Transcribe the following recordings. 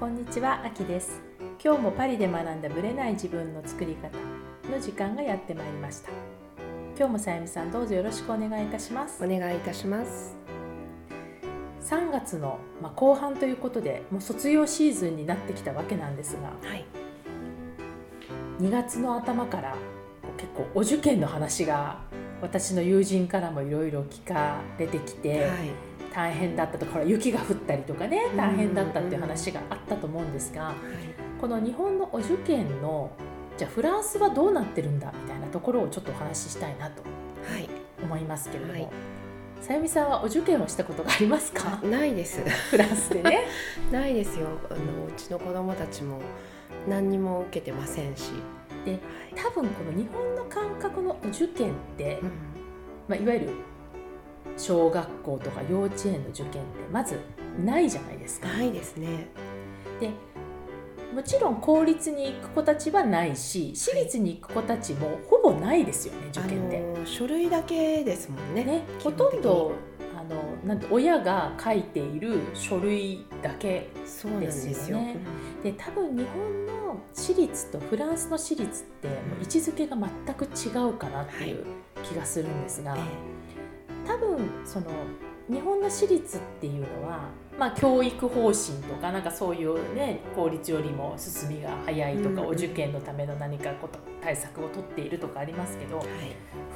こんにちは、あきです。今日もパリで学んだブレない自分の作り方の時間がやってまいりました。今日もさゆみさんどうぞよろしくお願いいたします。お願いいたします。3月の、まあ、後半ということでもう卒業シーズンになってきたわけなんですがはい。2月の頭から結構お受験の話が私の友人からもいろいろ聞かれてきて、はい大変だったとか雪が降ったりとかね大変だったっていう話があったと思うんですが、この日本のお受験のじゃあフランスはどうなってるんだみたいなところをちょっとお話ししたいなとはい。思いますけれども、はい。さゆみさんはお受験をしたことがありますか？ないです。フランスでね。ないですよ。あのうちの子供たちも何にも受けてませんし、で多分この日本の感覚のお受験って、うん。まあ、いわゆる小学校とか幼稚園の受験ってまずないじゃないですか。ないですね。でもちろん公立に行く子たちはないし私立に行く子たちもほぼないですよね受験で。あの書類だけですもんねね、ほとんどあのなんて親が書いている書類だけですよ。ですよね。で多分日本の私立とフランスの私立ってもう位置づけが全く違うかなっていう気がするんですが、うんえ多分その日本の私立っていうのは、まあ、教育方針とかなんかそういうね公立よりも進みが早いとか、お受験のための何かこと対策を取っているとかありますけどえはい。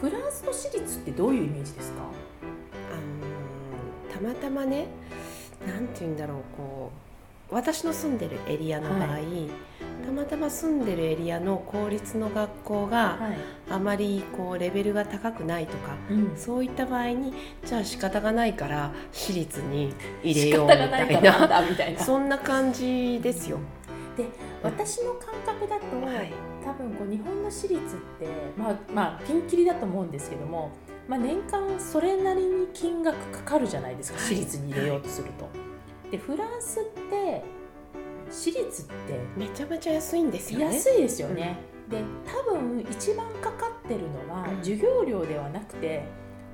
フランスの私立ってどういうイメージですか？あのたまたまねなんて言うんだろうこう私の住んでるエリアの場合、はたまたま住んでるエリアの公立の学校がはい。あまりこうレベルが高くないとかうん、そういった場合にじゃあ仕方がないから私立に入れようみたいな。んなだみたいな。そんな感じですよ。で私の感覚だと、はい。多分こう日本の私立ってまあまあピンキリだと思うんですけども、まあ、年間それなりに金額かかるじゃないですか、はい。私立に入れようとすると。でフランスって私立ってめちゃめちゃ安いんですよね。安いですよね。で多分一番かかってるのはうん。授業料ではなくて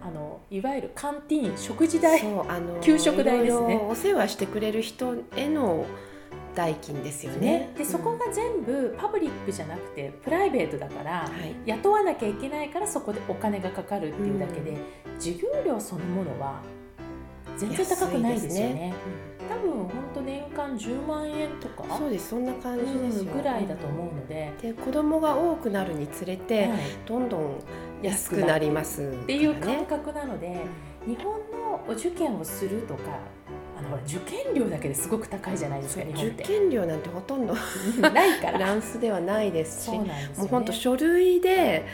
あのいわゆるカンティーン食事代そうあの給食代ですね。お世話してくれる人への代金ですよね。ね、でそこが全部パブリックじゃなくてプライベートだから、はい。雇わなきゃいけないからそこでお金がかかるっていうだけで、授業料そのものは全然高くないですよね多分本当年間10万円とかそうですそんな感じですよ。うんぐらいだと思うので、で子供が多くなるにつれて、はい。どんどん安くなります、っていう感ね。覚なので、日本のお受験をするとかあのほら受験料だけですごく高いじゃないですか受て。験料なんてほとんどないから。フ ランスではないですしね、もう本当書類で、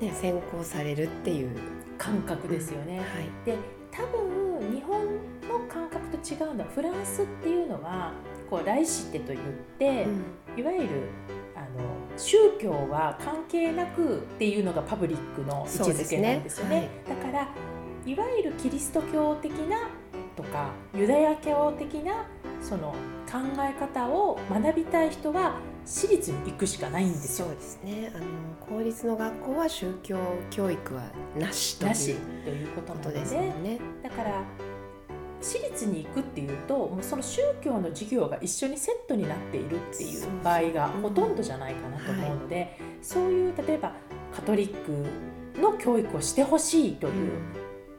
ね、選考されるっていう、感覚ですよね、はい。で多分違うのはフランスっていうのはこう来シテといって、いわゆるあの宗教は関係なくっていうのがパブリックの位置づけなんですよね。そうだからいわゆるキリスト教的なとかユダヤ教的なその考え方を学びたい人は私立に行くしかないんですよ。そう。ですね。あの公立の学校は宗教教育はなしというなしということなのでですね。だから私立に行くっていうともうその宗教の授業が一緒にセットになっているっていう場合がほとんどじゃないかなと思うので、そういう例えばカトリックの教育をしてほしいという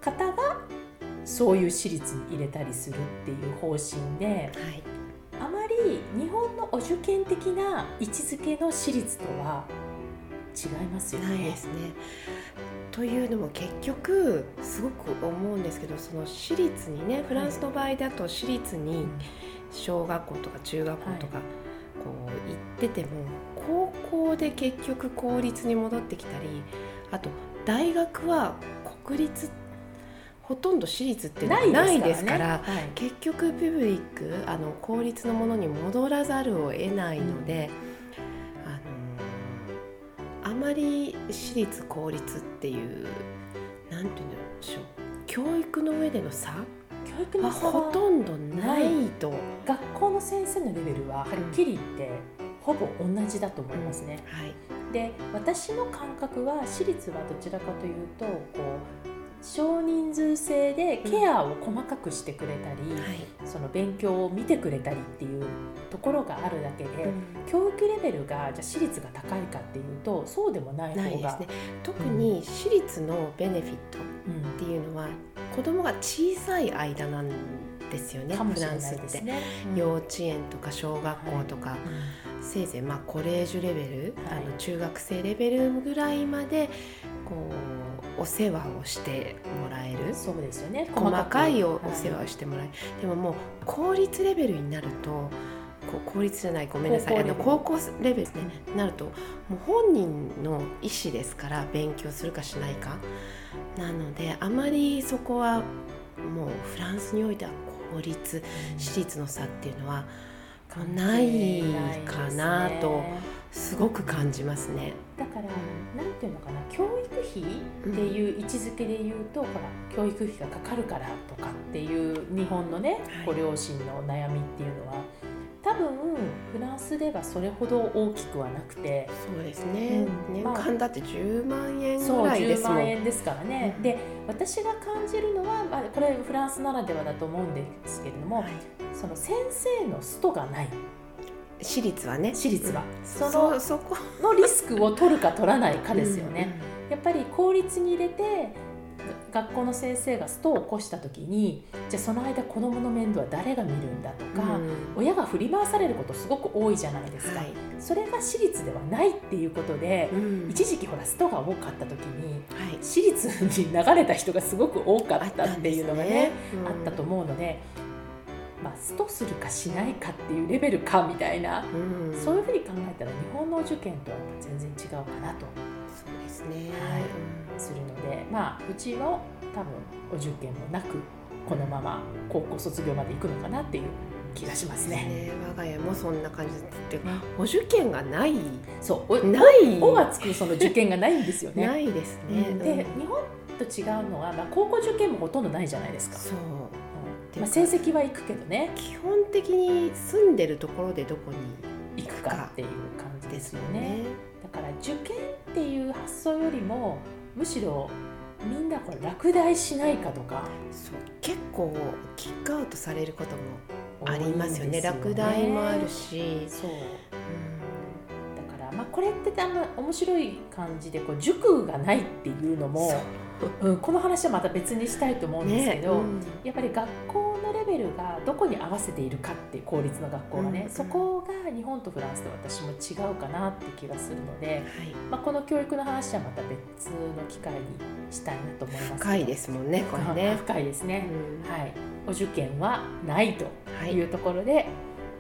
方がそういう私立に入れたりするっていう方針ではいあまり日本のお受験的な位置づけの私立とは違いますよね。ないですね。というのも結局すごく思うんですけどその私立にねフランスの場合だと私立に小学校とか中学校とかこう行ってても高校で結局公立に戻ってきたりあと大学は国立ほとんど私立ってないですからはい。結局ピブリックあの公立のものに戻らざるを得ないので、あのあまり私立公立っていうなんていうんでしょう教育の上での差？は教育の差はほとんどないと、学校の先生のレベルははっきり言ってほぼ同じだと思いますね。はい。で私の感覚は私立はどちらかというとこう少人数制でケアを細かくしてくれたり、はい。その勉強を見てくれたりっていうところがあるだけで、うん。教育レベルがじゃあ私立が高いかっていうとそうでもない方がないですね。特に私立のベネフィットうん。っていうのは子供が小さい間なんですよねかもしれないフランスって。幼稚園とか小学校とか、せいぜいまあコレージュレベル、はい。あの中学生レベルぐらいまでこうお世話をしてもらえる？そうですよね。細かいお世話をしてもらえる、でももう公立レベルになるとこう公立じゃないごめんなさい。あの高校レベルですね、なるともう本人の意思ですから勉強するかしないか。なのであまりそこはもうフランスにおいては公立私立の差っていうのはないかなとすごく感じますね。だから、なんていうのかな教育費っていう位置づけで言うと、ほら教育費がかかるからとかっていう日本のね、はい。ご両親の悩みっていうのは多分フランスではそれほど大きくはなくてそうですね、うん。年まあ間だって10万円そうぐらいで10すもん。万円ですからね、うん。で私が感じるのは、まあ、これフランスならではだと思うんですけれども、はい。その先生のストがない私立はね。私立は、そそのそそこ。のリスクを取るか取らないかですよね。やっぱり公立に入れてが学校の先生がストを起こした時にじゃあその間子どもの面倒は誰が見るんだとか、うん。親が振り回されることすごく多いじゃないですか、はい。それが私立ではないっていうことで、うん。一時期ほらストが多かった時にはい。私立に流れた人がすごく多かったっていうのがねあったと思思うので、まあ、ストするかしないかっていうレベルかみたいな、うん、うんそういうふうに考えたら日本の受験とは全然違うかなと。そうですね、はい。するのでまあうちも多分お受験もなくこのまま高校卒業まで行くのかなっていう気がしますね。ね。我が家もそんな感じっていうかお受験がない。そう。おない。おがつくその受験がないんですよね。ないですね、でうん。日本と違うのは、まあ、高校受験もほとんどないじゃないですか。そううんまあ、成績は行くけどね。基本的に住んでるところでどこに行くかっていう感じですよね。ね。だから受験っていう発想よりもむしろみんなこれ落第しないかとか。そう。結構キックアウトされることもありますよね。です落第もあるし、そう。うん。だから、まあ、これってあんま面白い感じでこう塾がないっていうのも、うん、この話はまた別にしたいと思うんですけど、うん。やっぱり学校のレベルがどこに合わせているかって公立の学校がね、うん。そこが日本とフランスで私も違うかなって気がするので、はい。まあ、この教育の話はまた別の機会にしたいなと思います。深いですもんねこれね。深いですね、うん。はい、お受験はないとはい。いうところで、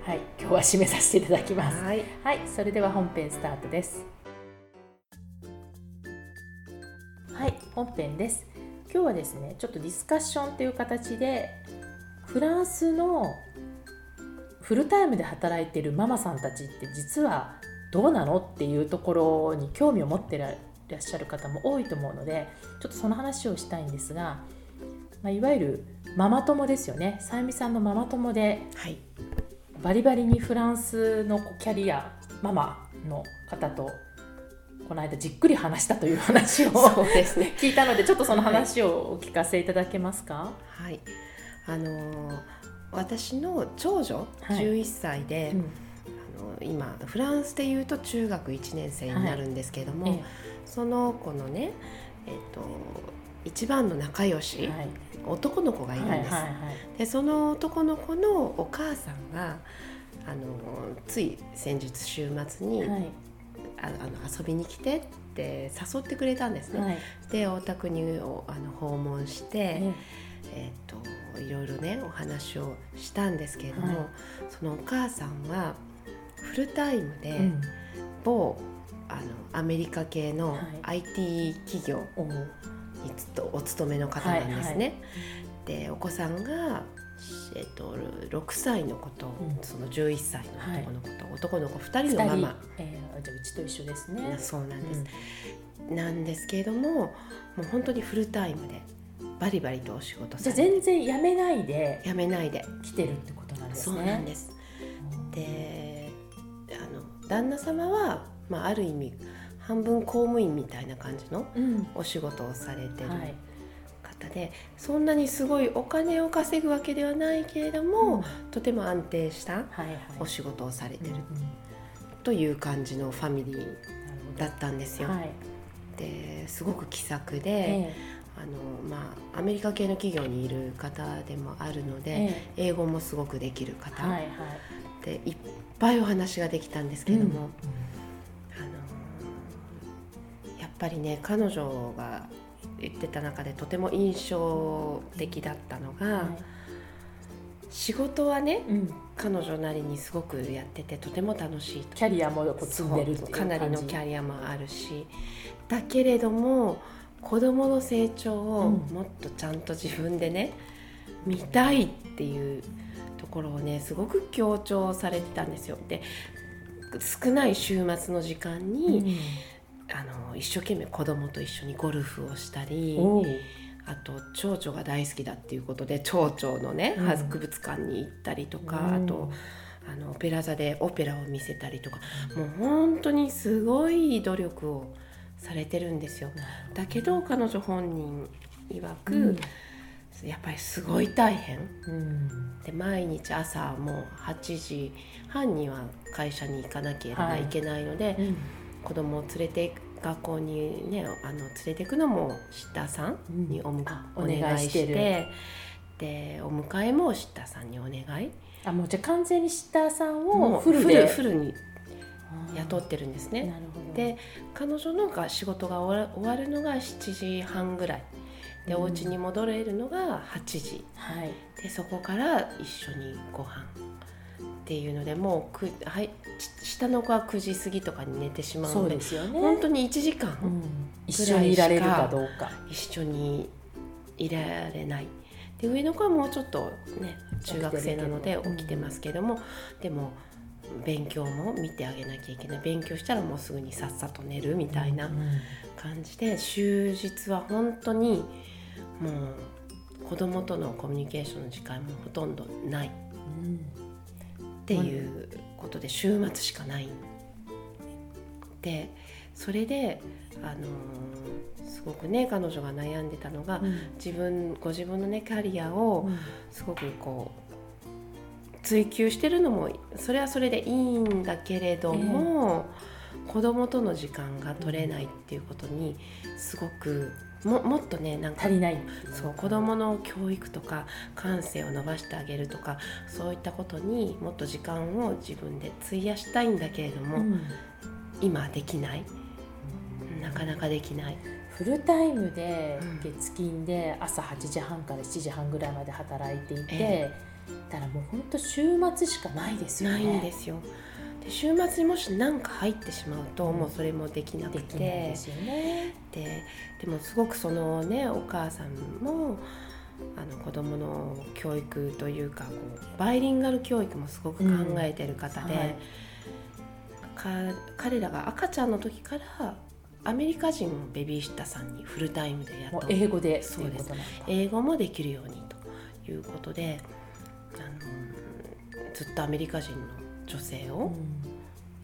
はい、今日は締めさせていただきます。はい。はい、それでは本編スタートです。はい、本編です。今日はですね、ちょっとディスカッションという形でフランスのフルタイムで働いているママさんたちって実はどうなのっていうところに興味を持ってらっしゃる方も多いと思うので、ちょっとその話をしたいんですが、まあ、いわゆるママ友ですよね。さゆみさんのママ友ではいバリバリにフランスのキャリアママの方とこの間じっくり話したという話をそうですね。聞いたのでちょっとその話をお聞かせいただけますか、はい。あのー私の長女はい。11歳で、うん。あの今フランスでいうと中学1年生になるんですけれども、えその子のね、えっと一番の仲良し、えはい。男の子がいるんです。はいはいはいでその男の子のお母さんがあのつい先日週末に、はいああの遊びに来てって誘ってくれたんですね。はい。でお宅におあの訪問して、ええ。ー、といろいろねお話をしたんですけれども、はい。そのお母さんはフルタイムでえうん。某、あのアメリカ系のは IT 企業にお勤めの方なんですね。でお子さんが、えー、と6歳の子と、うん。その11歳の男の子と、男の子2人のママ、ええじゃあうちと一緒ですね。そうなんです。う。ん。なんですけれどももう本当にフルタイムでバリバリとお仕事じゃあされて全然やめないでやめないで。来てるってことなんですそうねなんです。であの旦那様は、まあ、ある意味半分公務員みたいな感じのうん。お仕事をされてる。はい。方でそんなにすごいお金を稼ぐわけではないけれども、とても安定したお仕事をされてるうんうん。という感じのファミリーだったんですよ。はい。ですごく気さくで、えあのまあ、アメリカ系の企業にいる方でもあるので、ええ。英語もすごくできるえ方、はいはい。でいっぱいお話ができたんですけれども、あのやっぱりね彼女が言ってた中でとても印象的だったのが、はい。仕事はねうん。彼女なりにすごくやっててとても楽しいと。キャリアも積んでるっていうかなりのキリャリアもあるし。だけれども子どもの成長をうん。もっとちゃんと自分でね、見たいっていうところをねすごく強調されてたんですよ。で少ない週末の時間に、あの一生懸命子供と一緒にゴルフをしたりあと蝶々が大好きだっていうことで蝶々のねうん。博物館に行ったりとか、うん。あとあのオペラ座でオペラを見せたりとかもう本当にすごい努力をされてるんですよ。だけど彼女本人曰く、うん。やっぱりすごい大変。うん。で毎日朝もう8時半には会社に行かなければはいいけないので、うん子供を連れて学校にねあの連れていくのもシッターさんにお,、あお願いしてる。でお迎えもシッターさんにお願い。あもうじゃあ完全にシッターさんをフルで？フルに雇ってるんですね。で彼女のが仕事が終わ終わるのが7時半ぐらい。で、うん。お家に戻れるのが8時。はい。でそこから一緒にご飯っていうのでもうく、はい、ち下の子は9時過ぎとかに寝てしまうのでですよね。本当に1時間、うん。一緒にいられるかどうか。一緒にいられない。で上の子はもうちょっとね中学生なので起きてますけども、でも勉強も見てあげなきゃいけない。勉強したらもうすぐにさっさと寝るみたいなうん。感じで終日は本当にもう子供とのコミュニケーションの時間もほとんどない。うんっていうことで週末しかない。でそれで、あのーすごくね彼女が悩んでたのが、うん自分ご自分のねキャリアをうんすごくこう追求してるのもそれはそれでいいんだけれども、子供との時間が取れないっていうことにすごくももっとねなんか足りないそう子どもの教育とか感性を伸ばしてあげるとかそういったことにもっと時間を自分で費やしたいんだけれども、うん今はできないなかなかできない。フルタイムでうん月金で朝8時半から7時半ぐらいまで働いていて、えだからもう本当週末しかないですよね。ないんですよ。で週末にもし何か入ってしまうと、うんもうそれもできなくてですよね。ででもすごくそのねお母さんもあの子供の教育というかこうバイリンガル教育もすごく考えてる方で、はいか彼らが赤ちゃんの時からアメリカ人のベビーシッターさんにフルタイムでもう雇う英語でそうです。英語もできるようにということであのずっとアメリカ人の女性を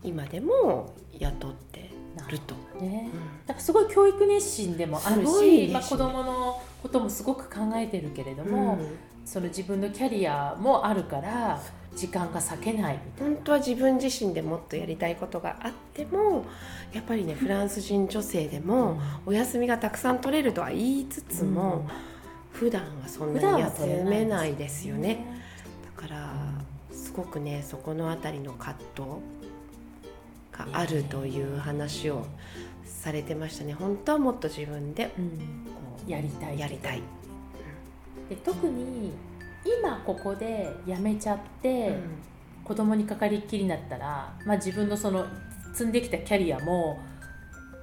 今でも雇ってると。うんね。うん。だからすごい教育熱心でもあるし、まあ、子熱心。供のこともすごく考えてるけれども、うん。その自分のキャリアもあるから時間が割けないみたい本当は自分自身でもっとやりたいことがあってもやっぱりねフランス人女性でな。もお休みがたくさん取れるとは言いつつも、普段はそんなに休めないですよね。だからすごくねそこのあたりの葛藤があるという話をされてましたね。本当はもっと自分でうん。こうやりたいやりたい、で特に今ここで辞めちゃって、うん。子供にかかりっきりになったら、まあ、自分のその積んできたキャリアも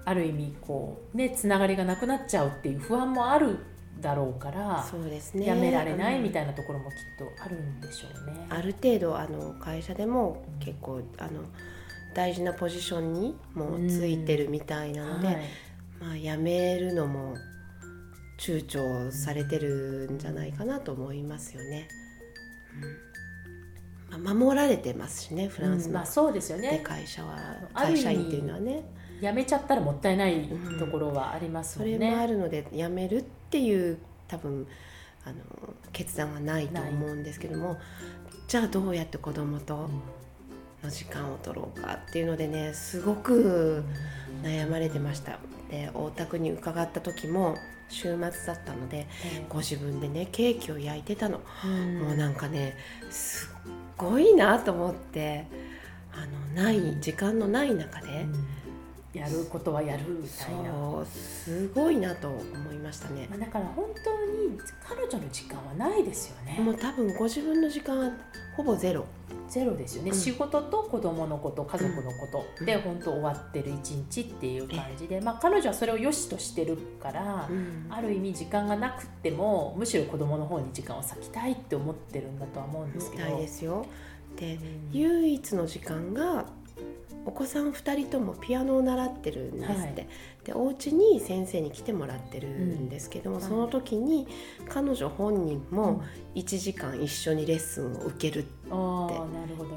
ある意味こうねつながりがなくなっちゃうっていう不安もあるだろうから、そうですね。辞められないみいたいなところもきっとあるんでしょうね。ある程度あの会社でも結構あの大事なポジションにもうついてるみたいなので、はい。まあ辞めるのも躊躇されてるんじゃないかなと思いますよね。うん。まあ、守られてますしねフランスの、うん。まあ、そうですよでね会社は会社員っていうのはね辞めちゃったらもったいないところはありますそもんね。れもあるので辞めるっていう多分あの決断はないと思うんですけどもじゃあどうやって子供との時間を取ろうかっていうのでねすごく悩まれてました。で大田区に伺った時も週末だったのでご自分でねケーキを焼いてたの、うんもうなんかねすっごいなと思ってあのない時間のない中で、やることはやるみたいな。そうすごいなと思いましたね。まあ、だから本当に彼女の時間はないですよね。もう多分ご自分の時間はほぼゼロ。ゼロですよね、うん。仕事と子供のこと家族のこと。で、うん。本当終わってる一日っていう感じで、まあ、彼女はそれを良しとしてるから、ある意味時間がなくってもむしろ子供の方に時間を割きたいって思ってるんだとは思うんですけど。で唯一の時間がお子さん2人ともピアノを習ってるんですって、はい。でお家に先生に来てもらってるんですけども、うん。その時に彼女本人うん。も1時間一緒にレッスンを受けるって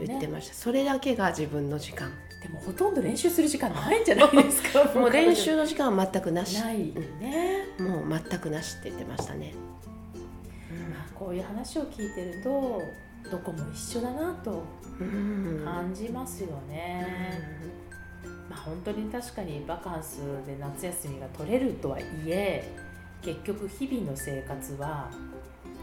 言ってました、それだけが自分の時間。でもほとんど練習する時間ないんじゃないですか？もう練習の時間は全くなし。ないね、もう全くなしって言ってましたね、まあ、こういう話を聞いてるとどこも一緒だなとうん。感じますよね。まあ、本当に確かにバカンスで夏休みが取れるとはいえ結局日々の生活は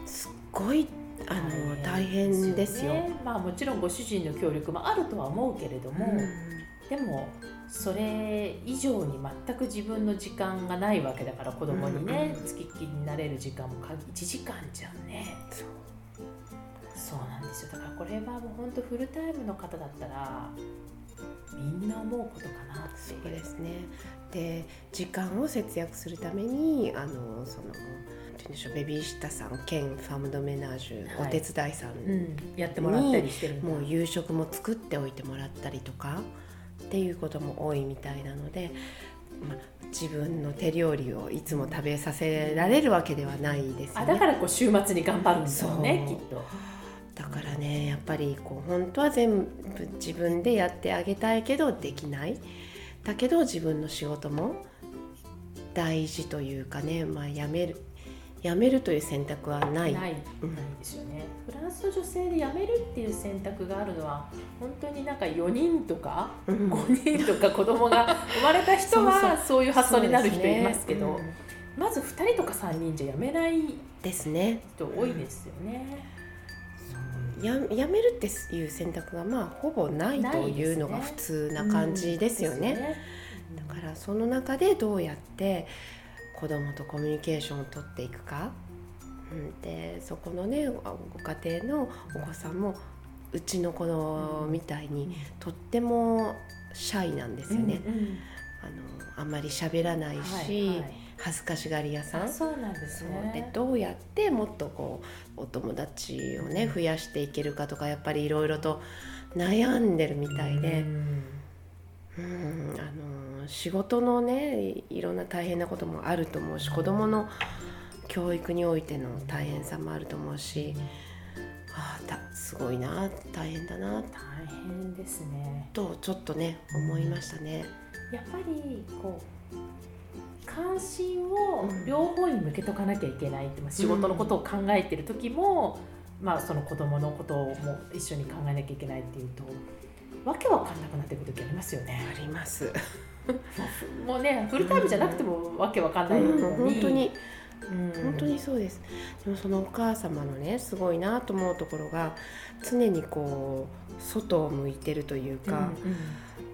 すっごいあの大変ですよ。ね。まあ、もちろんご主人の協力もあるとは思うけれども、でもそれ以上に全く自分の時間がないわけだから子供にね、うん付きっきりになれる時間もか1時間じゃんねそうなんですよだからこれはもう本当フルタイムの方だったらみんな思うことかなってそいううですね。で時間を節約するためにあのそのでしょうベビーシッターさん兼ファムドメナージュ、はいお手伝いさん、うん、やってもらったりしてもう夕食も作っておいてもらったりとかっていうことも多いみたいなので、まあ、自分の手料理をいつも食べさせられるわけではないですよね。あだからこう週末に頑張るんだろうねきっと。だからねやっぱりこう本当は全部自分でやってあげたいけどできない。だけど自分の仕事も大事というかね、まあ、やめるやめるという選択はない。ない、ですよね。フランスの女性で辞めるっていう選択があるのは本当になんか4人とかうん。5人とか子供が生まれた人はそういう発想になる人いますけどうん。まず2人とか3人じゃ辞めないですね人多いですよね。ややめるっていう選択がまあほぼないというのが普通な感じですよね。うんですよねだからその中でどうやって子供とコミュニケーションをとっていくか、うん、でそこのねご家庭のお子さんもうちの子のみたいにとってもシャイなんですよね、うんうん。あのあんまり喋らないし、はいはい恥ずかしがり屋さん？あそうなんですね。でどうやってもっとこうお友達をね増やしていけるかとかやっぱりいろいろと悩んでるみたいで。うんうんあの仕事のねいろんな大変なこともあると思うし子どもの教育においての大変さもあると思うしああだすごいな大変だな大変ですね。とちょっとね思いましたね。やっぱりこう関心を両方に向けとかなきゃいけないって、まあ仕事のことを考えてる時も、まあ、その子供のことも一緒に考えなきゃいけないっていうとわけわかんなくなってくる時ありますよね。あります。もうねフルタイムじゃなくてもわけわかんないのに、うん。本当に。うん。本当にそうです。でもそのお母様のねすごいなと思うところが常にこう外を向いてるというか、うんうん。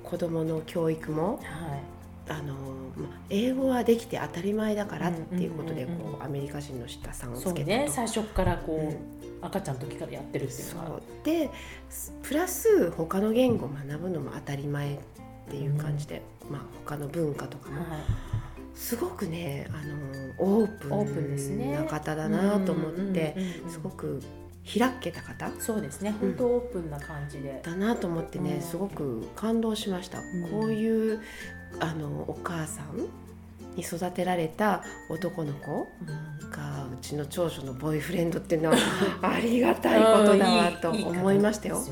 子供の教育もはいあのまあ英語はできて当たり前だからっていうことでうんうん。うんうんこうアメリカ人の下さんをつけたと。ね。最初からこう、うん。赤ちゃんの時からやってるっていうそのはう。でプラス他の言語を学ぶのも当たり前っていう感じで、まあ他の文化とかも。はい。すごくねあのオープンな方だなと思って、うんうんうんうんすごく開けた方そうですね。本当オープンな感じで、だなと思ってね、うん。すごく感動しました、ん。こういうあのお母さんに育てられた男の子。うんがうちの長女のボーイフレンドっていうのは ありがたいことだわと思いましたよ。方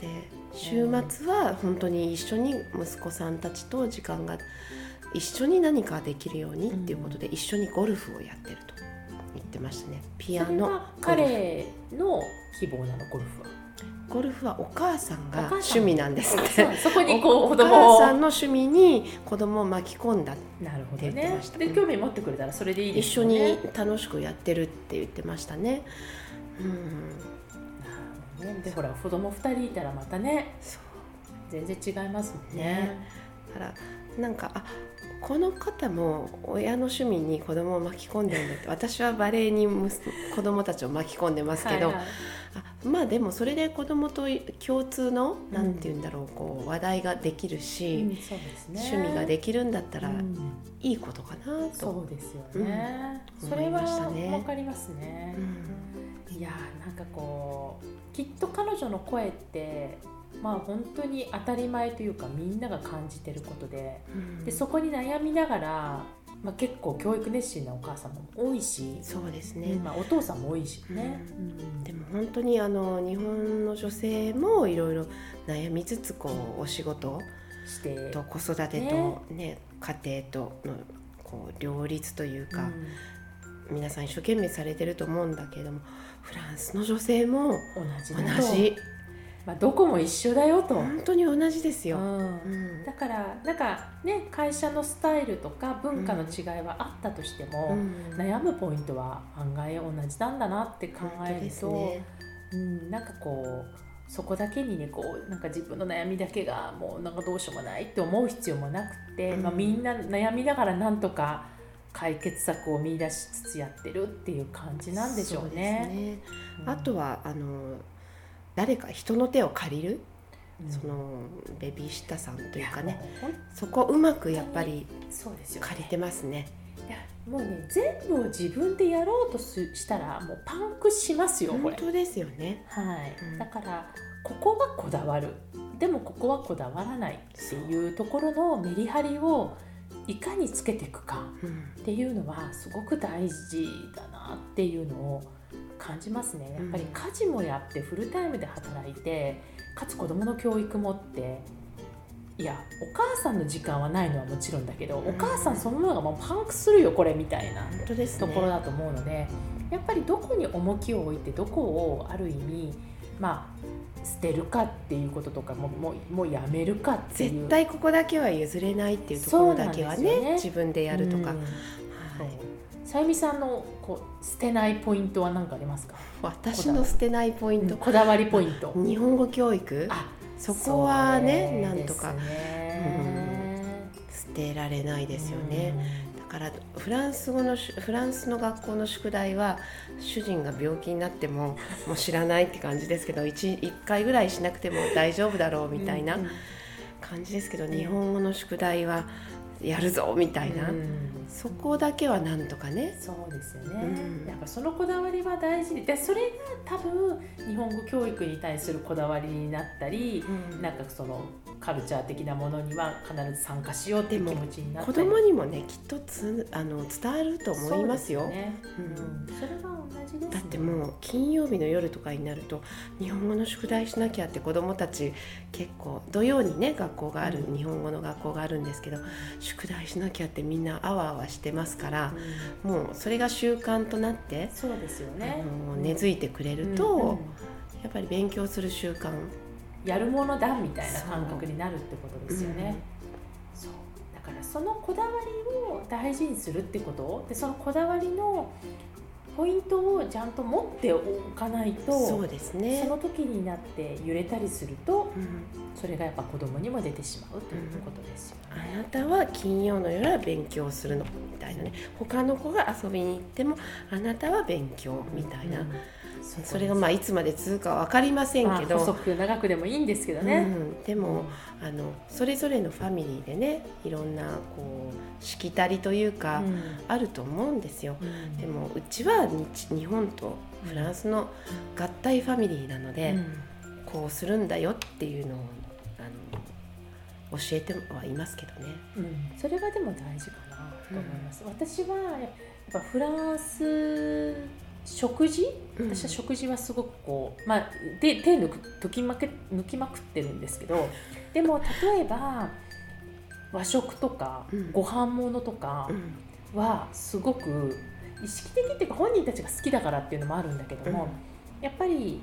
で週末は本当に一緒に息子さんたちと時間が一緒に何かできるようにっていうことで一緒にゴルフをやってると言っましたね。ピアノ彼の希望なのゴルフはゴルフはお母さんが趣味なんですって。そこにこうお子供を。母さんの趣味に子供を巻き込んだなるほどって言ってねましたで興味持ってくれたらそれでいいで一緒すよね。に楽しくやってるって言ってましたね。うん。なるほどね。でほら子供2人いたらまたね全然違いますもんね。ね。だからなんかあこの方も親の趣味に子供を巻き込んでるんだって。私はバレエに子供たちを巻き込んでますけど、はいはいあまあでもそれで子供と共通のん。なんて言うんだろうこう話題ができるし、うんね。趣味ができるんだったらうん。いいことかなと、そうですよね、うん。それはね。わかりますね。う、ん。いやーなんかこうきっと彼女の声ってまあ本当に当たり前というかみんなが感じてることでうん。でそこに悩みながら、まあ、結構教育熱心なお母さんも多いし、そうですね、まあ、お父さんも多いしね、ううん。でも本当にあの日本の女性もいろいろ悩みつつこうお仕事。して。と子育てと、ね。家庭とのこう両立というか、うん。皆さん一生懸命されてると思うんだけれどもフランスの女性も同じ同じまあ、どこも一緒だよと、本当に同じですよ。うん。うん。だからなんかね会社のスタイルとか文化の違いはあったとしても、うん。悩むポイントは案外同じなんだなって考えると、ね。うん、なんかこうそこだけにねこうなんか自分の悩みだけがもうなんかどうしようもないって思う必要もなくて、うん。まあ、みんな悩みながらなんとか解決策を見出しつつやってるっていう感じなんでしょうね。そうね。うん。あとはあの誰か人の手を借りる、うん。そのベビーシッターさんというかね。そこうまくやっぱり借りてますね。いやもうね全部を自分でやろうとすしたらもうパンクしますよ。本当ですよね。はい、うん。だからここはこだわる。でもここはこだわらないっていう。ところのメリハリをいかにつけていくかうん。っていうのはすごく大事だなっていうのを感じますね。やっぱりうん家事もやってフルタイムで働いてかつ子どもの教育もっていやお母さんの時間はないのはもちろんだけど、うん。お母さんそのものがもうパンクするよこれみたいな。ところだと思うので、やっぱりどこに重きを置いてどこをある意味まあ捨てるかっていうこととかももうもうやめるかっていう。絶対ここだけは譲れないっていうところだけはねね。自分でやるとか、うん。はいさゆみさんのこう捨てないポイントは何かありますか？私の捨てないポイント、こだわりポイント。日本語教育？あそこはねなんとか。ですね捨てられないですよね、だからフランス語のしフランスの学校の宿題は主人が病気になってももう知らないって感じですけど 1, 一回ぐらいしなくても大丈夫だろううんみたいなうん。感じですけど、日本語の宿題はやるぞみたいな、うん。そこだけはなんとかね。そうですよね、うん。やっぱそのこだわりは大事。ででそれが多分日本語教育に対するこだわりになったり、なんかそのカルチャー的なものには必ず参加しようっていう気持ちになったり。子供にもねきっとつあの伝わると思いますよ。そうですね。ううん。ん、それは同じです、ね、だってもう金曜日の夜とかになると日本語の宿題しなきゃって子どもたち結構土曜にね学校がある、うん。日本語の学校があるんですけど宿題しなきゃってみんなあわあわしてますからう、ん。もうそれが習慣となって、そうですよね。あの根付いてくれると、やっぱり勉強する習慣やるものだみたいな感覚になるってことですよね。うん。そう。だからそのこだわりを大事にするってこと。でそのこだわりのポイントをちゃんと持っておかないとそうですね。その時になって揺れたりするとうん。それがやっぱ子供にも出てしまうということですよあね。なたは金曜の夜は勉強するのみたいなね。他の子が遊びに行ってもあなたは勉強みたいな、うんそれがまあいつまで続くか分かりませんけど、まあ細く長くでもいいんですけどね。うん、でも、あのそれぞれのファミリーでねいろんなこうしきたりというか、うん。あると思うんですよ。うん。でもうちは日日本とフランスの合体ファミリーなので、うん。こうするんだよっていうのをあの教えてはいますけどね。うん、それがでも大事かなと思います、私はやっぱフランス食事？うん。私は食事はすごくこう、まあ、で手抜く抜きまけ抜きまくってるんですけどでも例えば和食とかうん。ご飯物とかうん。はすごく意識的っていうか本人たちが好きだからっていうのもあるんだけども、やっぱり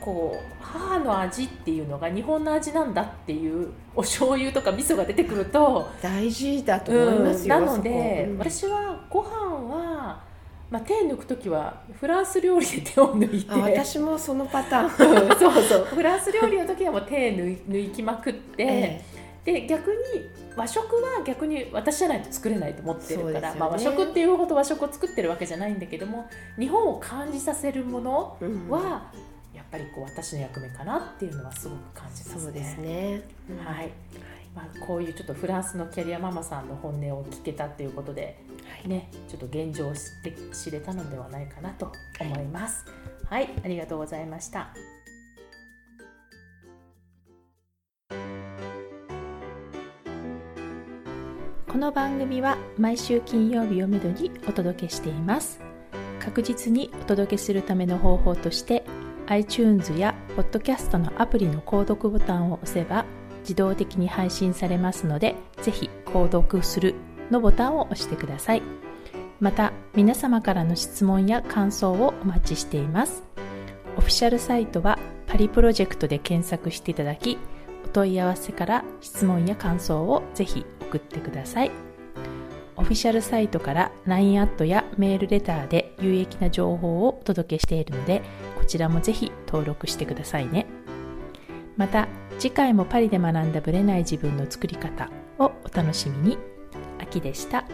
こう母の味っていうのが日本の味なんだっていうお醤油とか味噌が出てくると大事だと思いますよ、うん、なので、私はご飯はまあ、手抜く時はフランス料理で手を抜いて。私もそのパターン。そうそう。フランス料理の時はもう手抜きまくって、ええ、で逆に和食は逆に私じゃないと作れないと思ってるから、ね、まあ、和食っていうほど和食を作ってるわけじゃないんだけども日本を感じさせるものは、うん、やっぱりこう私の役目かなっていうのはすごく感じますね。そうですね、うん、はいまあ、こういうちょっとフランスのキャリアママさんの本音を聞けたっていうことで、ね、ちょっと現状を知って知れたのではないかなと思います。はい、ありがとうございました。この番組は毎週金曜日をめどにお届けしています。確実にお届けするための方法として iTunes や Podcast のアプリの購読ボタンを押せば自動的に配信されますので、ぜひ購読するのボタンを押してください。また、皆様からの質問や感想をお待ちしています。オフィシャルサイトはパリプロジェクトで検索していただき、お問い合わせから質問や感想をぜひ送ってください。オフィシャルサイトから LINE アットやメールレターで有益な情報をお届けしているので、こちらもぜひ登録してくださいね。また、次回もパリで学んだブレない自分の作り方をお楽しみに。秋でした。